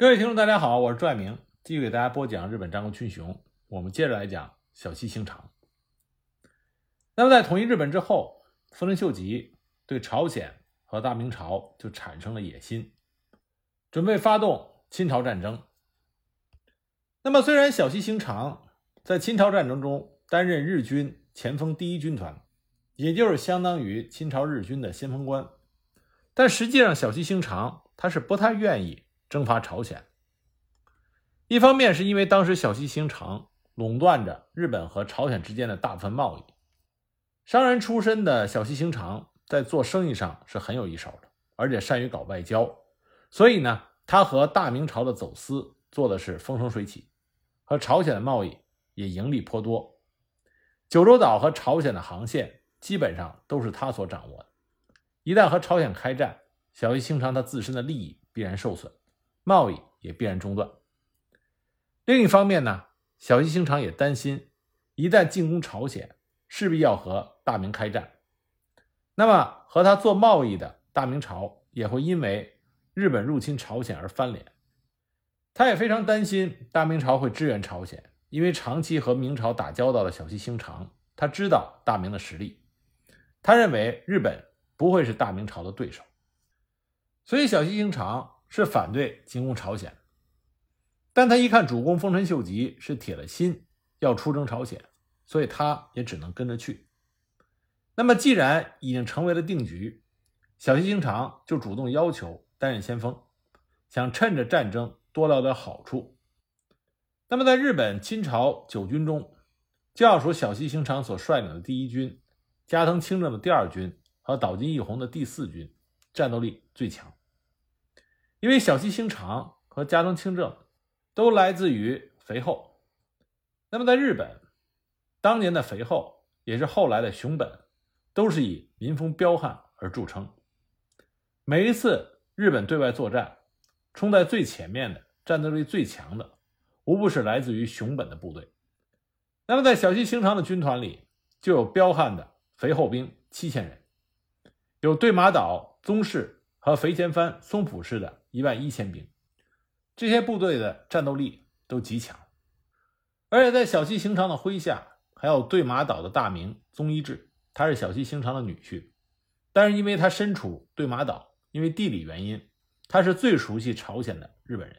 各位听众，大家好，我是朱爱明，继续给大家播讲日本战国群雄。我们接着来讲小西行长。那么，在统一日本之后，丰臣秀吉对朝鲜和大明朝就产生了野心，准备发动侵朝战争。那么，虽然小西行长在侵朝战争中担任日军前锋第一军团，也就是相当于清朝日军的先锋官，但实际上小西行长他是不太愿意。征伐朝鲜，一方面是因为当时小西行长垄断着日本和朝鲜之间的大部分贸易，商人出身的小西行长在做生意上是很有一手的，而且善于搞外交，所以呢，他和大明朝的走私做的是风生水起，和朝鲜的贸易也盈利颇多。九州岛和朝鲜的航线基本上都是他所掌握的，一旦和朝鲜开战，小西行长他自身的利益必然受损。贸易也必然中断。另一方面呢，小西行长也担心，一旦进攻朝鲜，势必要和大明开战，那么和他做贸易的大明朝也会因为日本入侵朝鲜而翻脸。他也非常担心大明朝会支援朝鲜，因为长期和明朝打交道的小西行长，他知道大明的实力，他认为日本不会是大明朝的对手，所以小西行长。是反对进攻朝鲜，但他一看主公丰臣秀吉是铁了心要出征朝鲜，所以他也只能跟着去。那么既然已经成为了定局，小西行长就主动要求担任先锋，想趁着战争多捞点好处。那么在日本侵朝九军中，就要数小西行长所率领的第一军、加藤清正的第二军和岛津义弘的第四军，战斗力最强。因为小西行长和加藤清正都来自于肥后，那么在日本，当年的肥后也是后来的熊本，都是以民风彪悍而著称。每一次日本对外作战，冲在最前面的、战斗力最强的，无不是来自于熊本的部队。那么在小西行长的军团里，就有彪悍的肥后兵七千人，有对马岛宗室和肥前藩松浦氏的。一万一千兵，这些部队的战斗力都极强，而且在小西行长的麾下，还有对马岛的大名宗一治，他是小西行长的女婿，但是因为他身处对马岛，因为地理原因，他是最熟悉朝鲜的日本人。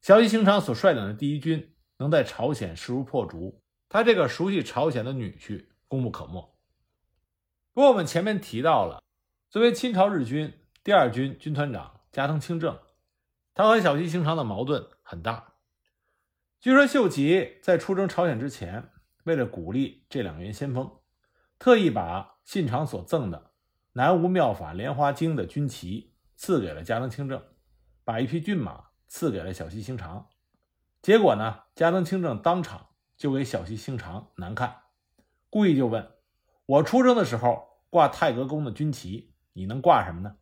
小西行长所率领的第一军能在朝鲜势如破竹，他这个熟悉朝鲜的女婿功不可没。不过我们前面提到了，作为清朝日军第二军军团长。加藤清正，他和小西行长的矛盾很大。据说秀吉在出征朝鲜之前，为了鼓励这两员先锋，特意把信长所赠的南无妙法莲花经的军旗赐给了加藤清正，把一匹骏马赐给了小西行长。结果呢，加藤清正当场就给小西行长难看，故意就问：“我出征的时候挂太阁宫的军旗，你能挂什么呢？”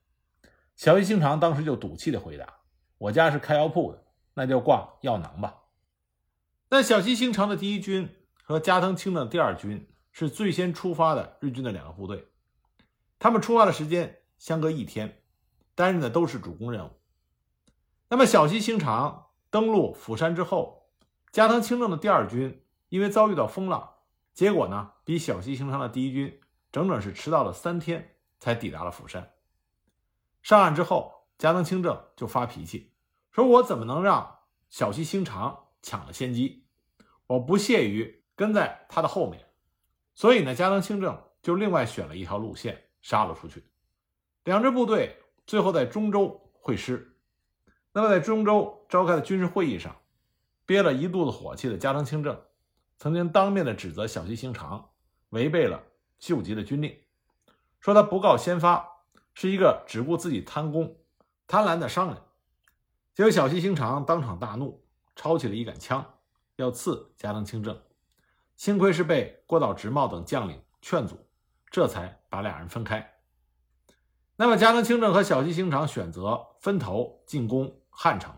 小西行长当时就赌气的回答：“我家是开药铺的，那就挂药囊吧。”但小西行长的第一军和加藤清正的第二军是最先出发的日军的两个部队，他们出发的时间相隔一天，担任的都是主攻任务。那么小西行长登陆釜山之后，加藤清正的第二军因为遭遇到风浪，结果呢比小西行长的第一军整整是迟到了三天才抵达了釜山。上岸之后，加藤清正就发脾气，说：“我怎么能让小西行长抢了先机？我不屑于跟在他的后面。”所以呢，加藤清正就另外选了一条路线杀了出去。两支部队最后在中州会师。那么，在中州召开的军事会议上，憋了一肚子火气的加藤清正曾经当面的指责小西行长违背了秀吉的军令，说他不告先发。是一个只顾自己贪功、贪婪的商人。结果小西行长当场大怒，抄起了一杆枪，要刺加藤清正。幸亏是被郭岛直茂等将领劝阻，这才把两人分开。那么加藤清正和小西行长选择分头进攻汉城，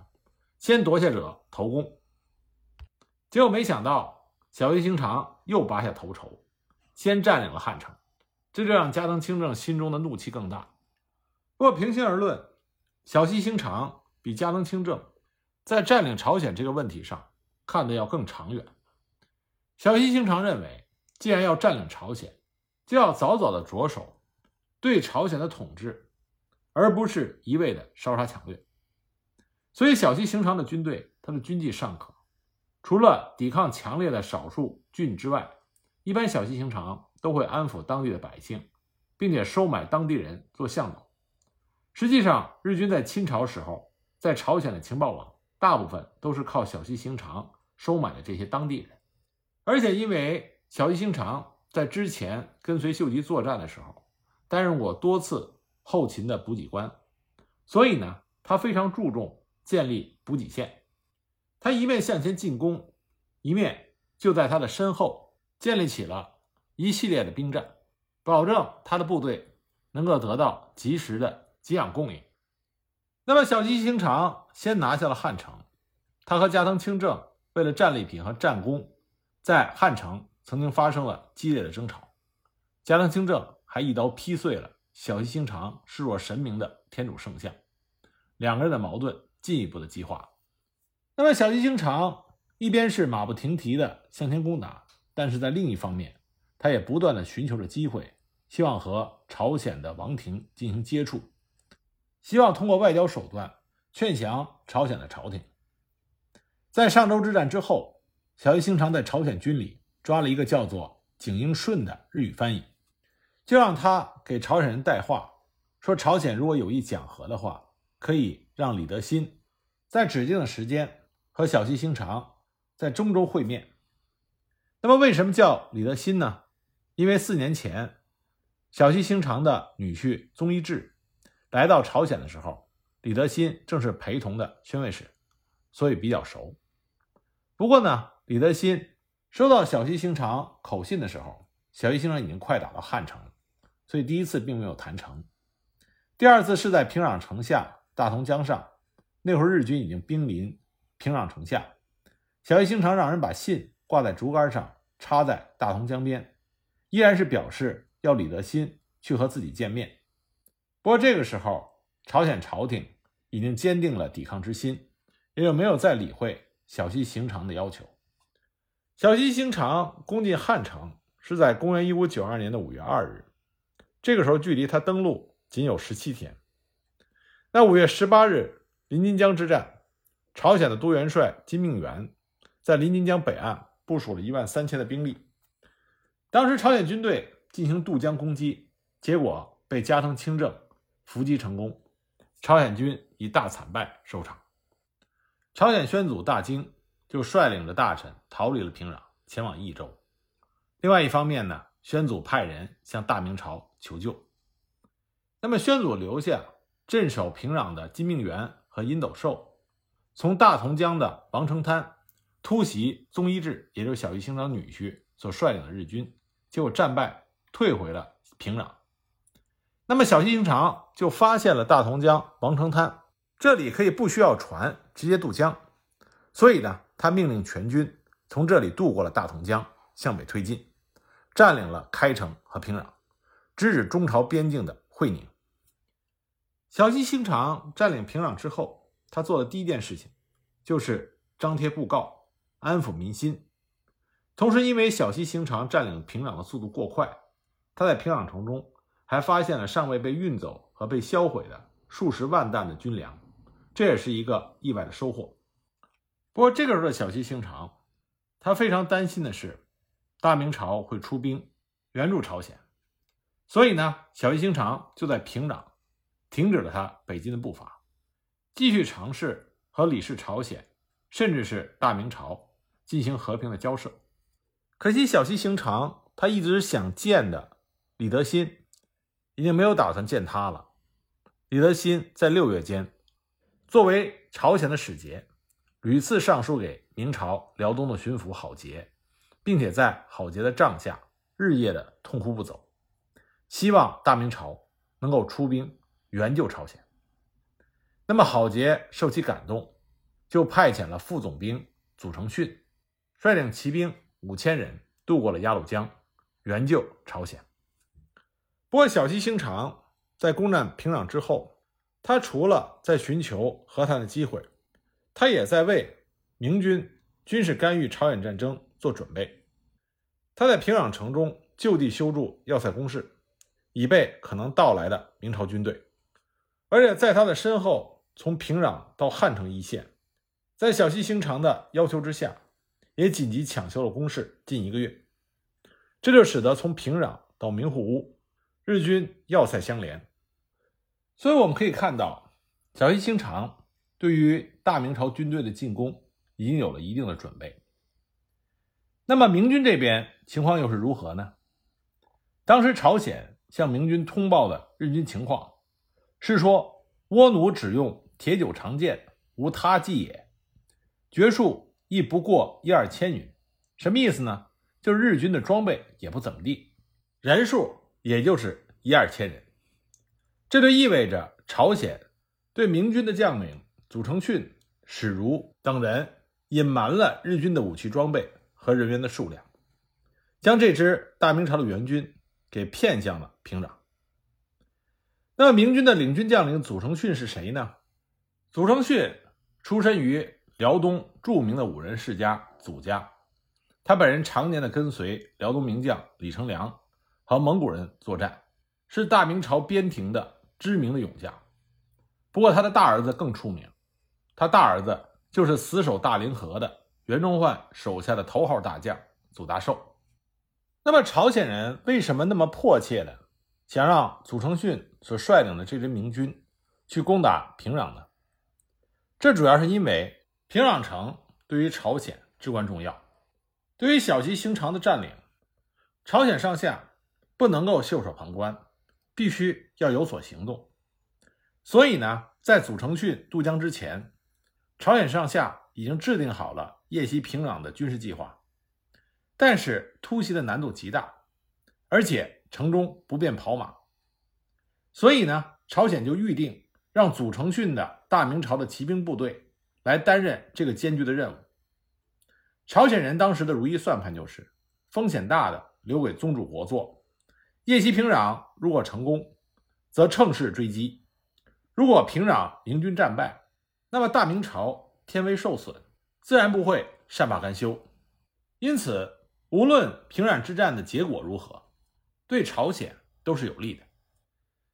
先夺下者头功。结果没想到小西行长又拔下头筹，先占领了汉城，这就让加藤清正心中的怒气更大。不过，平心而论，小西行长比加藤清正在占领朝鲜这个问题上看的要更长远。小西行长认为，既然要占领朝鲜，就要早早的着手对朝鲜的统治，而不是一味的烧杀抢掠。所以，小西行长的军队，他的军纪尚可，除了抵抗强烈的少数郡之外，一般小西行长都会安抚当地的百姓，并且收买当地人做向导。实际上，日军在清朝时候，在朝鲜的情报网大部分都是靠小西行长收买的这些当地人。而且，因为小西行长在之前跟随秀吉作战的时候，担任过多次后勤的补给官，所以呢，他非常注重建立补给线。他一面向前进攻，一面就在他的身后建立起了一系列的兵站，保证他的部队能够得到及时的给养供应。那么，小西行长先拿下了汉城，他和加藤清正为了战利品和战功。在汉城曾经发生了激烈的争吵，加藤清正还一刀劈碎了小西行长视若神明的天主圣像，两个人的矛盾进一步的激化。那么小西行长一边是马不停蹄的向前攻打，但是在另一方面，他也不断的寻求着机会，希望和朝鲜的王庭进行接触，希望通过外交手段劝降朝鲜的朝廷。在上周之战之后。小西行长在朝鲜军里抓了一个叫做景英顺的日语翻译，就让他给朝鲜人带话，说朝鲜如果有意讲和的话，可以让李德新在指定的时间和小西行长在中州会面。那么为什么叫李德新呢？因为四年前小西行长的女婿宗一志来到朝鲜的时候，李德新正是陪同的宣慰使，所以比较熟。不过呢。李德新收到小西行长口信的时候，小西行长已经快打到汉城了，所以第一次并没有谈成。第二次是在平壤城下、大同江上，那会儿日军已经兵临平壤城下，小西行长让人把信挂在竹竿上，插在大同江边，依然是表示要李德新去和自己见面。不过这个时候，朝鲜朝廷已经坚定了抵抗之心，也就没有再理会小西行长的要求。小西行长攻进汉城是在公元一五九二年的五月二日，这个时候距离他登陆仅有十七天。那五月十八日，临津江之战，朝鲜的都元帅金命元在临津江北岸部署了一万三千的兵力。当时朝鲜军队进行渡江攻击，结果被加藤清正伏击成功，朝鲜军以大惨败收场。朝鲜宣祖大惊。就率领着大臣逃离了平壤，前往益州。另外一方面呢，宣祖派人向大明朝求救。那么，宣祖留下镇守平壤的金命元和殷斗寿，从大同江的王成滩突袭宗一志，也就是小西行长女婿所率领的日军，结果战败，退回了平壤。那么，小西行长就发现了大同江王城滩，这里可以不需要船直接渡江，所以呢。他命令全军从这里渡过了大同江，向北推进，占领了开城和平壤，直指中朝边境的会宁。小西行长占领平壤之后，他做的第一件事情就是张贴布告，安抚民心。同时，因为小西行长占领平壤的速度过快，他在平壤城中还发现了尚未被运走和被销毁的数十万担的军粮，这也是一个意外的收获。不过这个时候的小西行长，他非常担心的是，大明朝会出兵援助朝鲜，所以呢，小西行长就在平壤停止了他北进的步伐，继续尝试和李氏朝鲜，甚至是大明朝进行和平的交涉。可惜小西行长他一直想见的李德新，已经没有打算见他了。李德新在六月间，作为朝鲜的使节。屡次上书给明朝辽东的巡抚郝杰，并且在郝杰的帐下日夜的痛哭不走，希望大明朝能够出兵援救朝鲜。那么郝杰受其感动，就派遣了副总兵祖承训，率领骑兵五千人渡过了鸭绿江，援救朝鲜。不过小西行长在攻占平壤之后，他除了在寻求和谈的机会，他也在为明军军事干预朝鲜战争做准备。他在平壤城中就地修筑要塞工事，以备可能到来的明朝军队。而且在他的身后，从平壤到汉城一线，在小西行长的要求之下，也紧急抢修了工事近一个月。这就使得从平壤到明户屋，日军要塞相连。所以我们可以看到，小西行长对于大明朝军队的进攻已经有了一定的准备。那么明军这边情况又是如何呢？当时朝鲜向明军通报的日军情况是说，倭奴只用铁九长剑，无他计也，绝数亦不过一二千余。什么意思呢？就是日军的装备也不怎么地，人数也就是一二千人。这就意味着朝鲜对明军的将领祖承训、史如等人隐瞒了日军的武器装备。和人员的数量，将这支大明朝的援军给骗向了平壤。那，明军的领军将领祖承训是谁呢？祖承训出身于辽东著名的武人世家祖家，他本人常年的跟随辽东名将李成梁和蒙古人作战，是大明朝边庭的知名的勇将。不过，他的大儿子更出名，他大儿子就是死守大凌河的。袁崇焕手下的头号大将祖大寿，那么朝鲜人为什么那么迫切的想让祖承训所率领的这支明军去攻打平壤呢？这主要是因为平壤城对于朝鲜至关重要，对于小西行长的占领，朝鲜上下不能够袖手旁观，必须要有所行动。所以呢，在祖承训渡江之前，朝鲜上下已经制定好了。夜袭平壤的军事计划，但是突袭的难度极大，而且城中不便跑马，所以呢，朝鲜就预定让祖承训的大明朝的骑兵部队来担任这个艰巨的任务。朝鲜人当时的如意算盘就是，风险大的留给宗主国做，夜袭平壤如果成功，则乘势追击；如果平壤明军战败，那么大明朝天威受损。自然不会善罢甘休，因此，无论平壤之战的结果如何，对朝鲜都是有利的。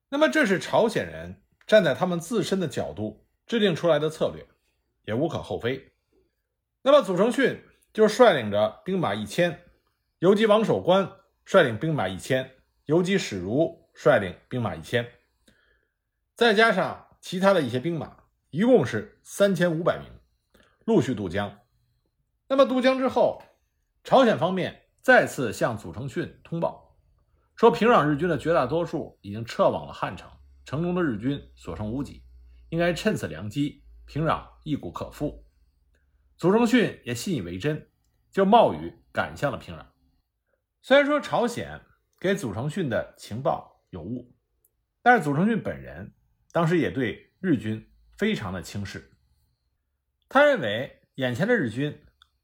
那么，这是朝鲜人站在他们自身的角度制定出来的策略，也无可厚非。那么，祖承训就率领着兵马一千，游击王守官率领兵马一千，游击史如率领兵马一千，再加上其他的一些兵马，一共是三千五百名。陆续渡江，那么渡江之后，朝鲜方面再次向祖承训通报，说平壤日军的绝大多数已经撤往了汉城，城中的日军所剩无几，应该趁此良机，平壤一鼓可复。祖承训也信以为真，就冒雨赶向了平壤。虽然说朝鲜给祖承训的情报有误，但是祖承训本人当时也对日军非常的轻视。他认为，眼前的日军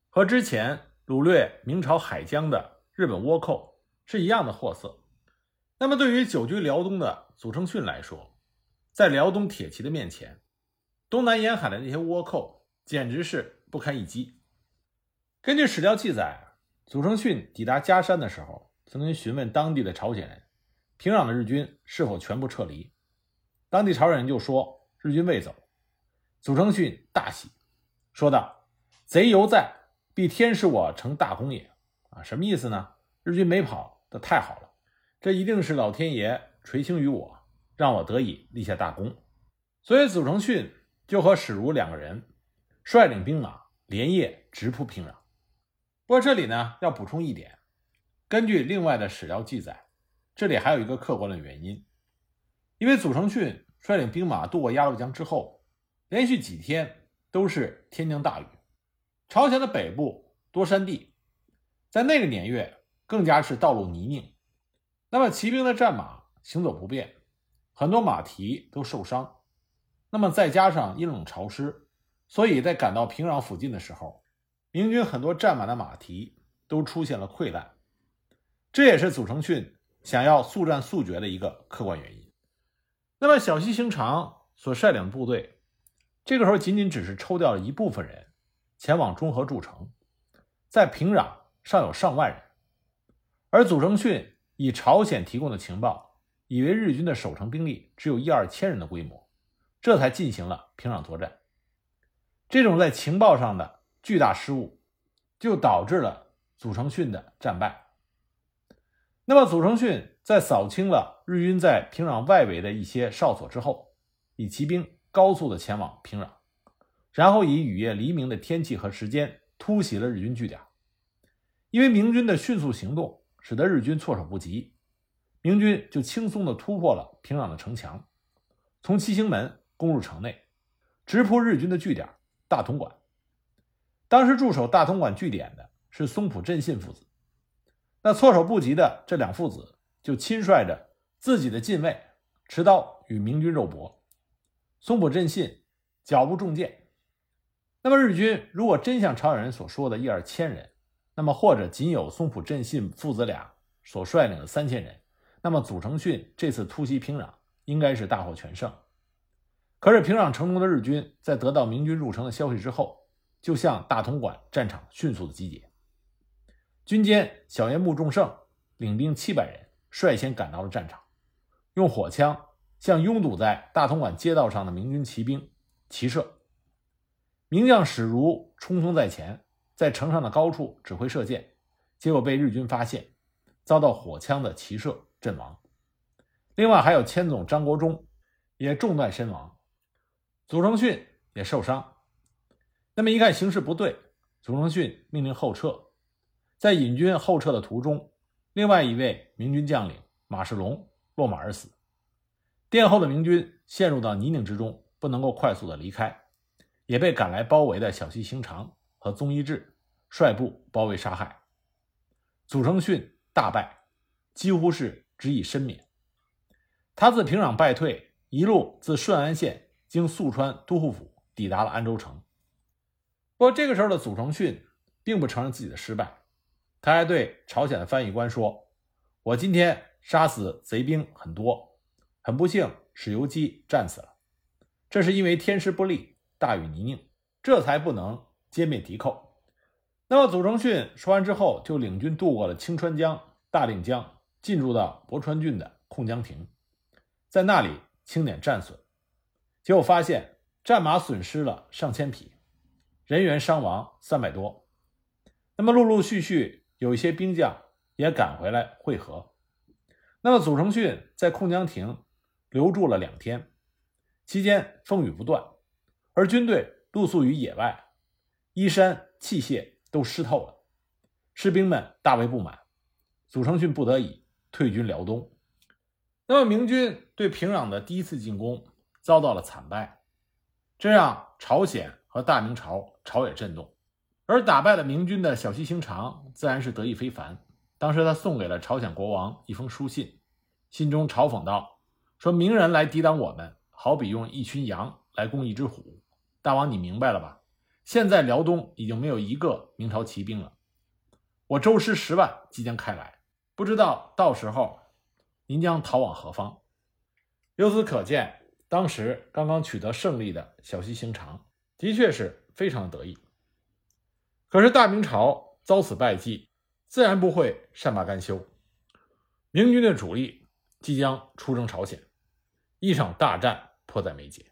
和之前掳掠明朝海疆的日本倭寇是一样的货色。那么，对于久居辽东的祖承训来说，在辽东铁骑的面前，东南沿海的那些倭寇简直是不堪一击。根据史料记载，祖承训抵达嘉山的时候，曾经询问当地的朝鲜人，平壤的日军是否全部撤离。当地朝鲜人就说日军未走。祖承训大喜。说道：“贼犹在，必天使我成大功也。”啊，什么意思呢？日军没跑，这太好了，这一定是老天爷垂青于我，让我得以立下大功。所以祖承训就和史如两个人率领兵马连夜直扑平壤。不过这里呢要补充一点，根据另外的史料记载，这里还有一个客观的原因，因为祖承训率领兵马渡过鸭绿江之后，连续几天。都是天降大雨，朝鲜的北部多山地，在那个年月更加是道路泥泞，那么骑兵的战马行走不便，很多马蹄都受伤，那么再加上阴冷潮湿，所以在赶到平壤附近的时候，明军很多战马的马蹄都出现了溃烂，这也是祖承训想要速战速决的一个客观原因。那么小西行长。所率领的部队，这个时候仅仅只是抽调了一部分人前往中和筑城，在平壤尚有上万人，而祖承训以朝鲜提供的情报，以为日军的守城兵力只有一二千人的规模，这才进行了平壤作战。这种在情报上的巨大失误，就导致了祖承训的战败。那么，祖承训在扫清了日军在平壤外围的一些哨所之后，以骑兵高速的前往平壤，然后以雨夜黎明的天气和时间突袭了日军据点。因为明军的迅速行动，使得日军措手不及，明军就轻松地突破了平壤的城墙，从七星门攻入城内，直扑日军的据点。大同馆，当时驻守大同馆据点的是松浦正信父子。那措手不及的这两父子就亲率着自己的近卫持刀与明军肉搏。松浦镇信脚步中箭。那么日军如果真像朝鲜人所说的一二千人，那么或者仅有松浦镇信父子俩所率领的三千人，那么祖承训这次突袭平壤应该是大获全胜。可是平壤城中的日军在得到明军入城的消息之后，就向大同馆战场迅速的集结。军监小岩木重胜领兵七百人率先赶到了战场，用火枪向拥堵在大同馆街道上的明军骑兵齐射。名将史如冲锋在前，在城上的高处指挥射箭，结果被日军发现，遭到火枪的齐射阵亡。另外还有千总张国忠也中弹身亡。祖承训也受伤，那么一看形势不对，祖承训命令后撤。在引军后撤的途中，另外一位明军将领马世龙落马而死。殿后的明军陷入到泥泞之中，不能够快速的离开，也被赶来包围的小西行长和宗一志率部包围杀害。祖承训大败，几乎是只以身免。他自平壤败退，一路自顺安县。经宿川都护府抵达了安州城。不过这个时候的祖承训并不承认自己的失败，他还对朝鲜的翻译官说：“我今天杀死贼兵很多，很不幸使游击战死了，这是因为天时不利，大雨泥泞，这才不能歼灭敌寇。”那么祖承训说完之后，就领军渡过了清川江、大令江，进入到博川郡的控江亭，在那里清点战损。结果发现战马损失了上千匹，人员伤亡三百多。那么陆陆续续有一些兵将也赶回来会合。那么祖承训在控江亭留住了两天，期间风雨不断，而军队露宿于野外，衣衫器械都湿透了，士兵们大为不满。祖承训不得已退军辽东。那么明军对平壤的第一次进攻。遭到了惨败，这让朝鲜和大明朝朝野震动，而打败了明军的小西行长自然是得意非凡。当时他送给了朝鲜国王一封书信，信中嘲讽道：“说明人来抵挡我们，好比用一群羊来攻一只虎。大王，你明白了吧？现在辽东已经没有一个明朝骑兵了，我周师十万即将开来，不知道到时候您将逃往何方。由此可见。”当时刚刚取得胜利的小西行长，的确是非常得意。可是大明朝遭此败绩，自然不会善罢甘休。明军的主力即将出征朝鲜，一场大战迫在眉睫。